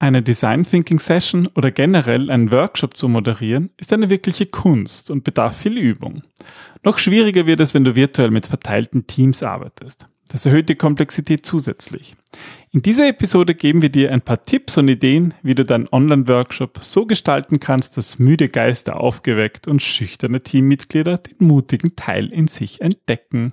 Eine Design Thinking Session oder generell einen Workshop zu moderieren ist eine wirkliche Kunst und bedarf viel Übung. Noch schwieriger wird es, wenn du virtuell mit verteilten Teams arbeitest. Das erhöht die Komplexität zusätzlich. In dieser Episode geben wir dir ein paar Tipps und Ideen, wie du deinen Online-Workshop so gestalten kannst, dass müde Geister aufgeweckt und schüchterne Teammitglieder den mutigen Teil in sich entdecken.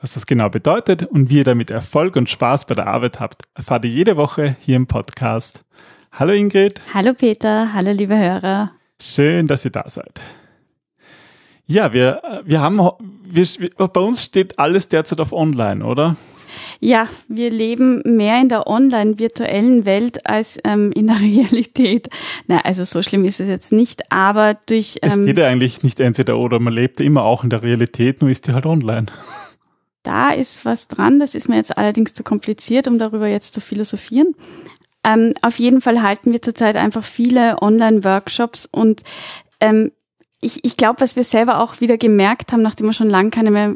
Was das genau bedeutet und wie ihr damit Erfolg und Spaß bei der Arbeit habt, erfahrt ihr jede Woche hier im Podcast. Hallo Ingrid. Hallo Peter, hallo liebe Hörer. Schön, dass ihr da seid. Ja, wir, wir haben, wir, bei uns steht alles derzeit auf Online, oder? Ja, wir leben mehr in der online-virtuellen Welt als ähm, in der Realität. Na, also so schlimm ist es jetzt nicht, aber durch. Ähm, es geht ja eigentlich nicht entweder oder, man lebt immer auch in der Realität, nur ist die halt online. Da ist was dran, das ist mir jetzt allerdings zu kompliziert, um darüber jetzt zu philosophieren. Ähm, auf jeden Fall halten wir zurzeit einfach viele Online-Workshops und ähm, ich, ich glaube, was wir selber auch wieder gemerkt haben, nachdem wir schon lange keine mehr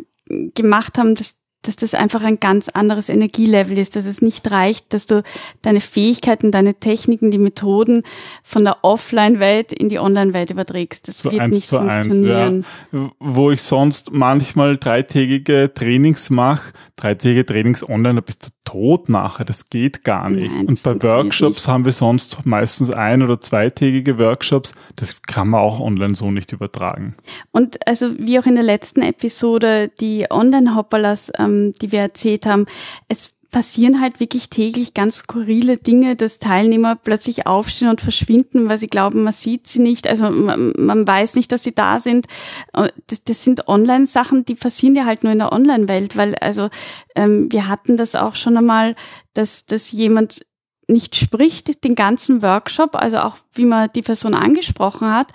gemacht haben, dass dass das einfach ein ganz anderes Energielevel ist, dass es nicht reicht, dass du deine Fähigkeiten, deine Techniken, die Methoden von der Offline-Welt in die Online-Welt überträgst. Das so wird nicht funktionieren. Eins, ja. Wo ich sonst manchmal dreitägige Trainings mache, dreitägige Trainings online, da bist du tot nachher, das geht gar nicht. Nein, Und bei Workshops haben wir sonst meistens ein- oder zweitägige Workshops, das kann man auch online so nicht übertragen. Und also wie auch in der letzten Episode, die Online-Hopperlers ähm, ähm, die wir erzählt haben, es passieren halt wirklich täglich ganz skurrile Dinge, dass Teilnehmer plötzlich aufstehen und verschwinden, weil sie glauben, man sieht sie nicht, also man, man weiß nicht, dass sie da sind. Das, das sind Online-Sachen, die passieren ja halt nur in der Online-Welt, weil also ähm, wir hatten das auch schon einmal, dass, dass jemand nicht spricht, den ganzen Workshop, also auch wie man die Person angesprochen hat.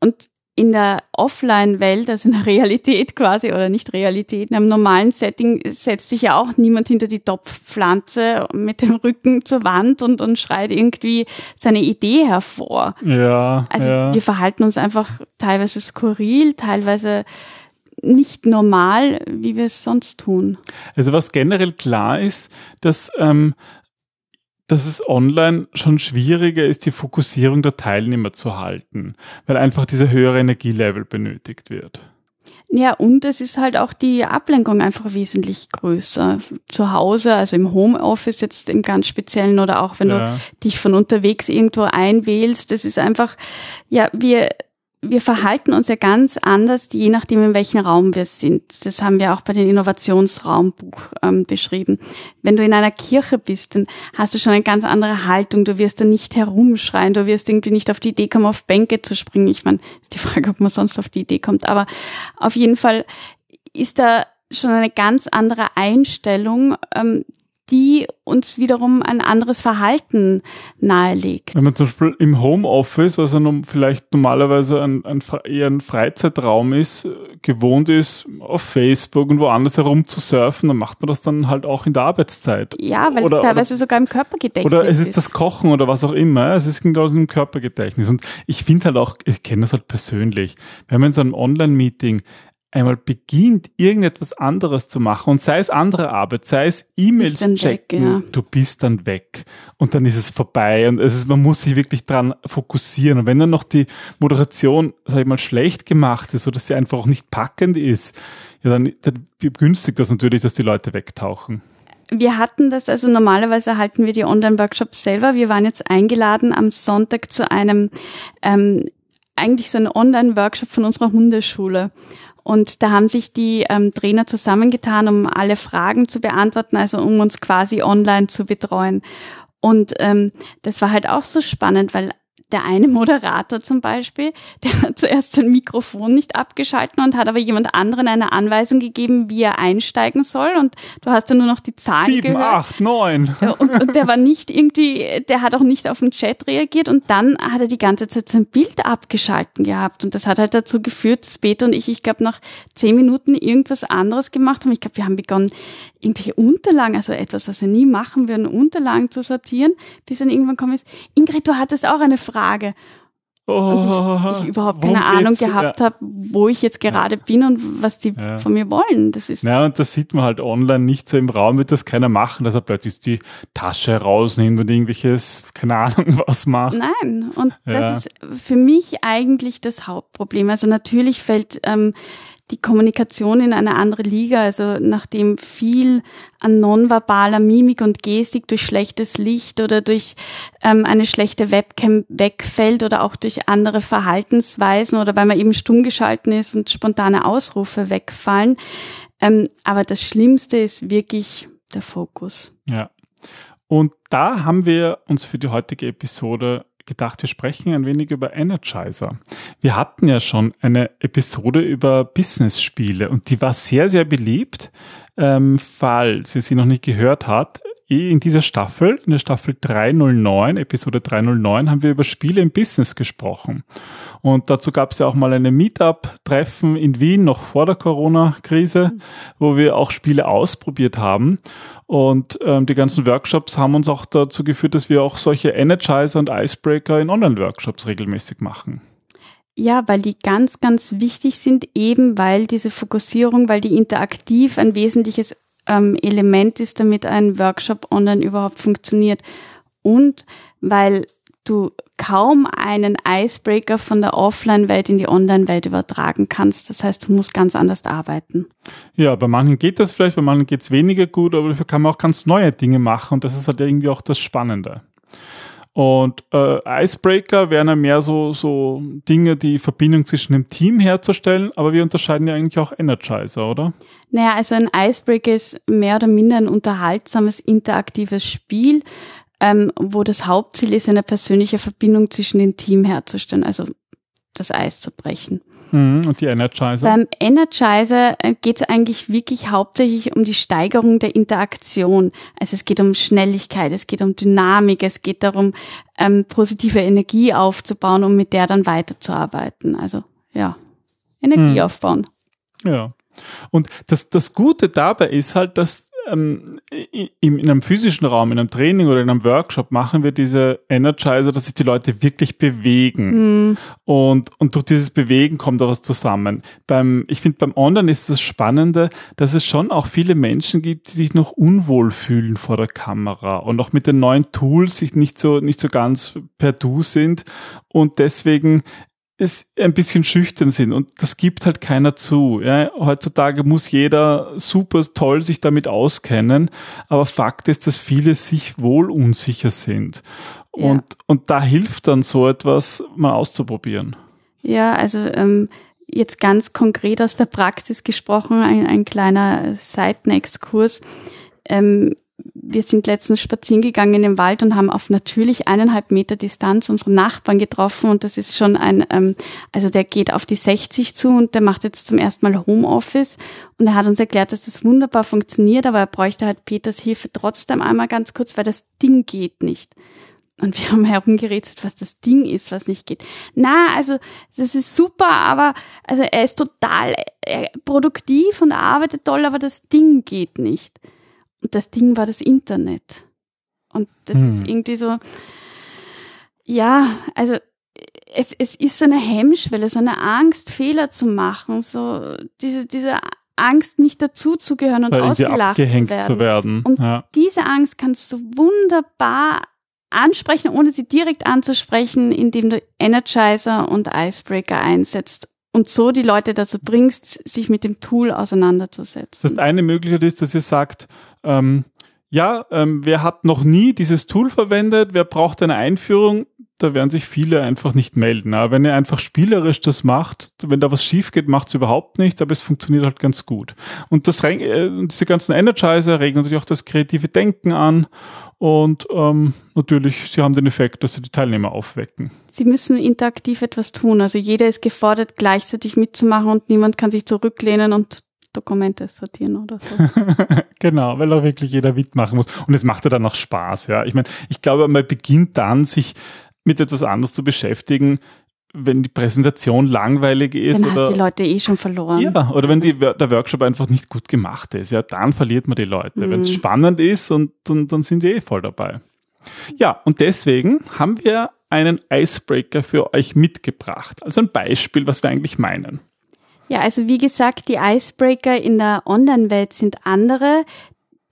Und in der Offline-Welt, also in der Realität quasi oder nicht Realität, in einem normalen Setting setzt sich ja auch niemand hinter die Topfpflanze mit dem Rücken zur Wand und, und schreit irgendwie seine Idee hervor. Ja. Also ja. wir verhalten uns einfach teilweise skurril, teilweise nicht normal, wie wir es sonst tun. Also was generell klar ist, dass ähm, dass es online schon schwieriger ist, die Fokussierung der Teilnehmer zu halten, weil einfach dieser höhere Energielevel benötigt wird. Ja, und es ist halt auch die Ablenkung einfach wesentlich größer. Zu Hause, also im Homeoffice jetzt im ganz Speziellen oder auch wenn ja. du dich von unterwegs irgendwo einwählst, das ist einfach, ja, wir wir verhalten uns ja ganz anders, je nachdem, in welchem Raum wir sind. Das haben wir auch bei den Innovationsraumbuch ähm, beschrieben. Wenn du in einer Kirche bist, dann hast du schon eine ganz andere Haltung. Du wirst da nicht herumschreien, du wirst irgendwie nicht auf die Idee kommen, auf Bänke zu springen. Ich meine, ist die Frage, ob man sonst auf die Idee kommt. Aber auf jeden Fall ist da schon eine ganz andere Einstellung, ähm, die uns wiederum ein anderes Verhalten nahelegt. Wenn man zum Beispiel im Homeoffice, was ja vielleicht normalerweise ein, ein, eher ein Freizeitraum ist, gewohnt ist, auf Facebook und woanders herum zu surfen, dann macht man das dann halt auch in der Arbeitszeit. Ja, weil oder, es teilweise oder, sogar im Körpergedächtnis Oder es ist, ist das Kochen oder was auch immer. Es ist genauso im Körpergedächtnis. Und ich finde halt auch, ich kenne das halt persönlich, wenn man in so einem Online-Meeting einmal beginnt, irgendetwas anderes zu machen und sei es andere Arbeit, sei es E-Mails checken, weg, ja. du bist dann weg und dann ist es vorbei und es ist, man muss sich wirklich dran fokussieren und wenn dann noch die Moderation, sag ich mal, schlecht gemacht ist oder sie einfach auch nicht packend ist, ja, dann, dann begünstigt das natürlich, dass die Leute wegtauchen. Wir hatten das, also normalerweise halten wir die Online-Workshops selber. Wir waren jetzt eingeladen am Sonntag zu einem, ähm, eigentlich so einem Online-Workshop von unserer Hundeschule. Und da haben sich die ähm, Trainer zusammengetan, um alle Fragen zu beantworten, also um uns quasi online zu betreuen. Und ähm, das war halt auch so spannend, weil der eine Moderator zum Beispiel, der hat zuerst sein Mikrofon nicht abgeschalten und hat aber jemand anderen eine Anweisung gegeben, wie er einsteigen soll. Und du hast dann nur noch die Zahlen Sieben, gehört. acht, neun. Und, und der war nicht irgendwie, der hat auch nicht auf den Chat reagiert und dann hat er die ganze Zeit sein Bild abgeschalten gehabt. Und das hat halt dazu geführt, dass Peter und ich, ich glaube, nach zehn Minuten irgendwas anderes gemacht haben. Ich glaube, wir haben begonnen, irgendwelche Unterlagen, also etwas, was wir nie machen würden, Unterlagen zu sortieren, bis dann irgendwann kommt ist, Ingrid, du hattest auch eine Frage. Oh, Und ich, ich überhaupt keine Ahnung gehabt Ja. habe, wo ich jetzt gerade bin und was die Ja. von mir wollen. Das ist Ja, und das sieht man halt online nicht so im Raum, wird das keiner machen, dass er plötzlich die Tasche rausnimmt und irgendwelches, keine Ahnung, was macht. Nein, und Ja. das ist für mich eigentlich das Hauptproblem. Also natürlich fällt ähm, die Kommunikation in eine andere Liga. Also nachdem viel an nonverbaler Mimik und Gestik durch schlechtes Licht oder durch ähm, eine schlechte Webcam wegfällt oder auch durch andere Verhaltensweisen oder weil man eben stumm geschalten ist und spontane Ausrufe wegfallen. Ähm, aber das Schlimmste ist wirklich der Fokus. Ja. Und da haben wir uns für die heutige Episode gedacht, wir sprechen ein wenig über Energizer. Wir hatten ja schon eine Episode über Business-Spiele und die war sehr, sehr beliebt. Ähm, falls ihr sie noch nicht gehört habt, eh in dieser Staffel, in der Staffel 309, Episode 309, haben wir über Spiele im Business gesprochen. Und dazu gab es ja auch mal eine Meetup-Treffen in Wien, noch vor der Corona-Krise, wo wir auch Spiele ausprobiert haben. Und ähm, die ganzen Workshops haben uns auch dazu geführt, dass wir auch solche Energizer und Icebreaker in Online-Workshops regelmäßig machen. Ja, weil die ganz, ganz wichtig sind, eben weil diese Fokussierung, weil die interaktiv ein wesentliches ähm, Element ist, damit ein Workshop online überhaupt funktioniert. Und weil du kaum einen Icebreaker von der Offline-Welt in die Online-Welt übertragen kannst. Das heißt, du musst ganz anders arbeiten. Ja, bei manchen geht das vielleicht, bei manchen geht es weniger gut, aber dafür kann man auch ganz neue Dinge machen und das ist halt irgendwie auch das Spannende. Und äh, Icebreaker wären ja mehr so, so Dinge, die Verbindung zwischen dem Team herzustellen, aber wir unterscheiden ja eigentlich auch Energizer, oder? Naja, also ein Icebreaker ist mehr oder minder ein unterhaltsames, interaktives Spiel, ähm, wo das Hauptziel ist, eine persönliche Verbindung zwischen dem Team herzustellen, also das Eis zu brechen. Mhm, und die Energizer? Beim Energizer geht es eigentlich wirklich hauptsächlich um die Steigerung der Interaktion. Also es geht um Schnelligkeit, es geht um Dynamik, es geht darum, ähm, positive Energie aufzubauen, um mit der dann weiterzuarbeiten. Also ja, Energie Hm. aufbauen. Ja. Und das, das Gute dabei ist halt, dass ähm, in, in einem physischen Raum, in einem Training oder in einem Workshop machen wir diese Energizer, dass sich die Leute wirklich bewegen. Hm. Und, und durch dieses Bewegen kommt da was zusammen. Beim, ich finde, beim Online ist das Spannende, dass es schon auch viele Menschen gibt, die sich noch unwohl fühlen vor der Kamera und auch mit den neuen Tools sich nicht so, nicht so ganz per Du sind und deswegen es ein bisschen schüchtern sind und das gibt halt keiner zu. Ja. Heutzutage muss jeder super toll sich damit auskennen, aber Fakt ist, dass viele sich wohl unsicher sind. Ja. Und, und da hilft dann so etwas mal auszuprobieren. Ja, also ähm, jetzt ganz konkret aus der Praxis gesprochen, ein, ein kleiner Seitenexkurs. Ähm, wir sind letztens spazieren gegangen in den Wald und haben auf natürlich eineinhalb Meter Distanz unsere Nachbarn getroffen und das ist schon ein, ähm, also der geht auf die 60 zu und der macht jetzt zum ersten Mal Homeoffice und er hat uns erklärt, dass das wunderbar funktioniert, aber er bräuchte halt Peters Hilfe trotzdem einmal ganz kurz, weil das Ding geht nicht. Und wir haben herumgerätselt, was das Ding ist, was nicht geht. Na, also das ist super, aber also er ist total äh, produktiv und arbeitet toll, aber das Ding geht nicht. Und das Ding war das Internet. Und das Hm. ist irgendwie so, ja, also es, es ist so eine Hemmschwelle, so eine Angst, Fehler zu machen, so diese, diese Angst, nicht dazuzugehören und irgendwie ausgelacht werden. zu werden. Und ja. diese Angst kannst du wunderbar ansprechen, ohne sie direkt anzusprechen, indem du Energizer und Icebreaker einsetzt und so die Leute dazu bringst, sich mit dem Tool Das auseinanderzusetzen. heißt, eine Möglichkeit ist, dass ihr sagt, ähm, ja, ähm, wer hat noch nie dieses Tool verwendet, wer braucht eine Einführung, da werden sich viele einfach nicht melden. Aber wenn ihr einfach spielerisch das macht, wenn da was schief geht, macht es überhaupt nicht, aber es funktioniert halt ganz gut. Und das, äh, diese ganzen Energizer regen natürlich auch das kreative Denken an und ähm, natürlich, sie haben den Effekt, dass sie die Teilnehmer aufwecken. Sie müssen interaktiv etwas tun. Also jeder ist gefordert, gleichzeitig mitzumachen und niemand kann sich zurücklehnen und Dokumente sortieren oder so. genau, weil auch wirklich jeder mitmachen muss. Und es macht ja dann auch Spaß, ja. Ich meine, ich glaube, man beginnt dann, sich mit etwas anderes zu beschäftigen, wenn die Präsentation langweilig ist. Dann oder, hast die Leute eh schon verloren. Ja, oder wenn die, der Workshop einfach nicht gut gemacht ist, ja, dann verliert man die Leute. Mhm. Wenn es spannend ist und dann, dann sind sie eh voll dabei. Ja, und deswegen haben wir einen Icebreaker für euch mitgebracht. Also ein Beispiel, was wir eigentlich meinen. Ja, also wie gesagt, die Icebreaker in der Online-Welt sind andere.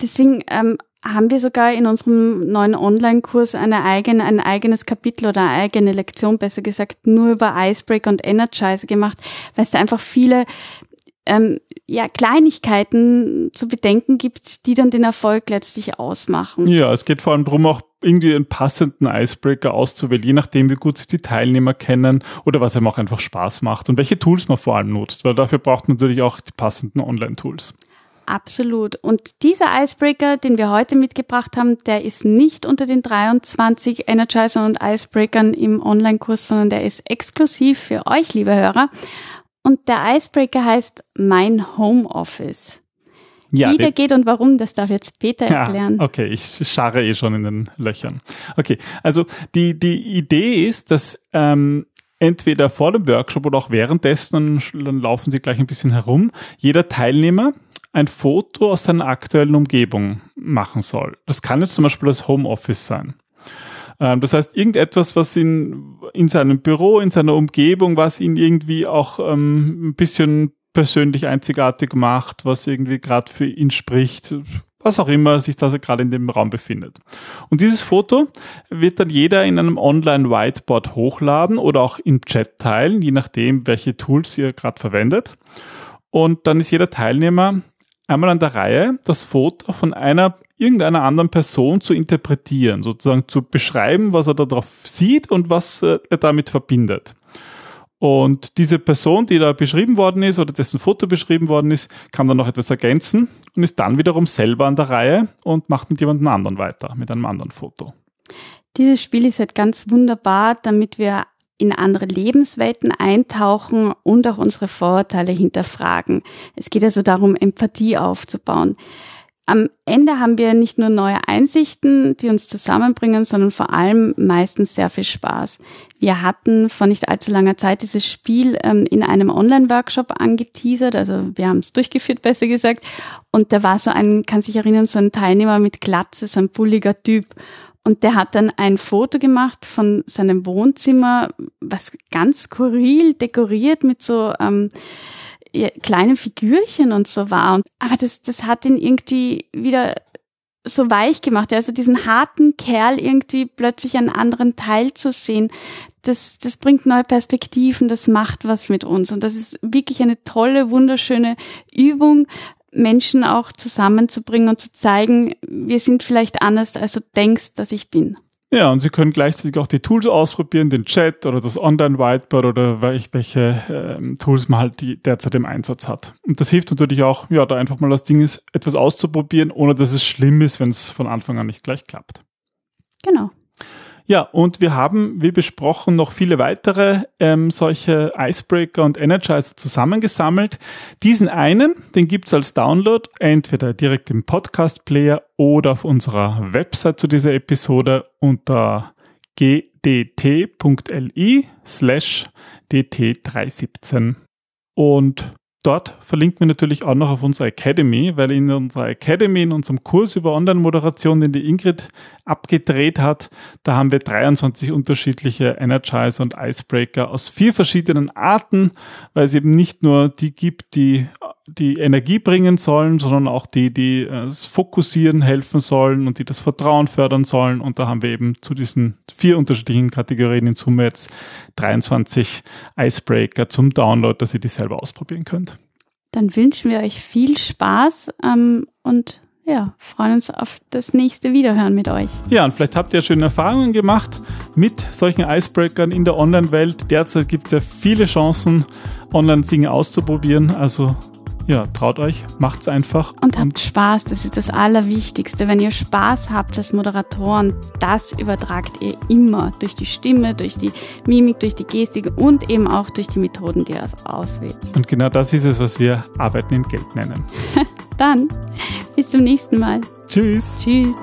Deswegen ähm, haben wir sogar in unserem neuen Online-Kurs eine eigene, ein eigenes Kapitel oder eine eigene Lektion, besser gesagt, nur über Icebreaker und Energizer gemacht, weil es da einfach viele ähm, ja, Kleinigkeiten zu bedenken gibt, die dann den Erfolg letztlich ausmachen. Ja, es geht vor allem darum, auch irgendwie einen passenden Icebreaker auszuwählen, je nachdem, wie gut sich die Teilnehmer kennen oder was einem auch einfach Spaß macht und welche Tools man vor allem nutzt, weil dafür braucht man natürlich auch die passenden Online-Tools. Absolut. Und dieser Icebreaker, den wir heute mitgebracht haben, der ist nicht unter den 23 Energizer und Icebreakern im Online-Kurs, sondern der ist exklusiv für euch, liebe Hörer. Und der Icebreaker heißt Mein Homeoffice. Ja, Wie der geht und warum, das darf jetzt Peter erklären. Ja, okay, ich scharre eh schon in den Löchern. Okay, also die, die Idee ist, dass ähm, entweder vor dem Workshop oder auch währenddessen, dann, dann laufen sie gleich ein bisschen herum, jeder Teilnehmer ein Foto aus seiner aktuellen Umgebung machen soll. Das kann jetzt zum Beispiel das Homeoffice sein. Ähm, das heißt, irgendetwas, was ihn in seinem Büro, in seiner Umgebung, was ihn irgendwie auch ähm, ein bisschen persönlich einzigartig macht, was irgendwie gerade für ihn spricht, was auch immer sich da gerade in dem Raum befindet. Und dieses Foto wird dann jeder in einem Online-Whiteboard hochladen oder auch im Chat teilen, je nachdem, welche Tools ihr gerade verwendet. Und dann ist jeder Teilnehmer einmal an der Reihe, das Foto von einer irgendeiner anderen Person zu interpretieren, sozusagen zu beschreiben, was er darauf sieht und was äh, er damit verbindet. Und diese Person, die da beschrieben worden ist oder dessen Foto beschrieben worden ist, kann dann noch etwas ergänzen und ist dann wiederum selber an der Reihe und macht mit jemandem anderen weiter, mit einem anderen Foto. Dieses Spiel ist halt ganz wunderbar, damit wir in andere Lebenswelten eintauchen und auch unsere Vorurteile hinterfragen. Es geht also darum, Empathie aufzubauen. Am Ende haben wir nicht nur neue Einsichten, die uns zusammenbringen, sondern vor allem meistens sehr viel Spaß. Wir hatten vor nicht allzu langer Zeit dieses Spiel ähm, in einem Online-Workshop angeteasert, also wir haben es durchgeführt, besser gesagt. Und da war so ein, kann sich erinnern, so ein Teilnehmer mit Glatze, so ein bulliger Typ. Und der hat dann ein Foto gemacht von seinem Wohnzimmer, was ganz skurril dekoriert mit so ähm, kleinen Figürchen und so war. Aber das, das hat ihn irgendwie wieder so weich gemacht. Also diesen harten Kerl irgendwie plötzlich einen anderen Teil zu sehen, das, das bringt neue Perspektiven, das macht was mit uns. Und das ist wirklich eine tolle, wunderschöne Übung, Menschen auch zusammenzubringen und zu zeigen, wir sind vielleicht anders, als du denkst, dass ich bin. Ja, und Sie können gleichzeitig auch die Tools ausprobieren, den Chat oder das Online-Whiteboard oder welche ähm, Tools man halt die derzeit im Einsatz hat. Und das hilft natürlich auch, ja, da einfach mal das Ding ist, etwas auszuprobieren, ohne dass es schlimm ist, wenn es von Anfang an nicht gleich klappt. Genau. Ja, und wir haben, wie besprochen, noch viele weitere ähm, solche Icebreaker und Energizer zusammengesammelt. Diesen einen, den gibt's als Download, entweder direkt im Podcast-Player oder auf unserer Website zu dieser Episode unter gdt.li slash dt317. Und Dort verlinken wir natürlich auch noch auf unsere Academy, weil in unserer Academy, in unserem Kurs über Online-Moderation, den die Ingrid abgedreht hat, da haben wir 23 unterschiedliche Energizer und Icebreaker aus vier verschiedenen Arten, weil es eben nicht nur die gibt, die die Energie bringen sollen, sondern auch die, die äh, das Fokussieren helfen sollen und die das Vertrauen fördern sollen. Und da haben wir eben zu diesen vier unterschiedlichen Kategorien in Summe jetzt 23 Icebreaker zum Download, dass ihr die selber ausprobieren könnt. Dann wünschen wir euch viel Spaß ähm, und ja, freuen uns auf das nächste Wiederhören mit euch. Ja, und vielleicht habt ihr schöne Erfahrungen gemacht mit solchen Icebreakern in der Online-Welt. Derzeit gibt es ja viele Chancen, Online-Dinge auszuprobieren. Also ja, traut euch, macht's einfach. Und habt Spaß, das ist das Allerwichtigste. Wenn ihr Spaß habt als Moderatoren, das übertragt ihr immer durch die Stimme, durch die Mimik, durch die Gestik und eben auch durch die Methoden, die ihr auswählt. Und genau das ist es, was wir Arbeiten in Geld nennen. Dann bis zum nächsten Mal. Tschüss. Tschüss.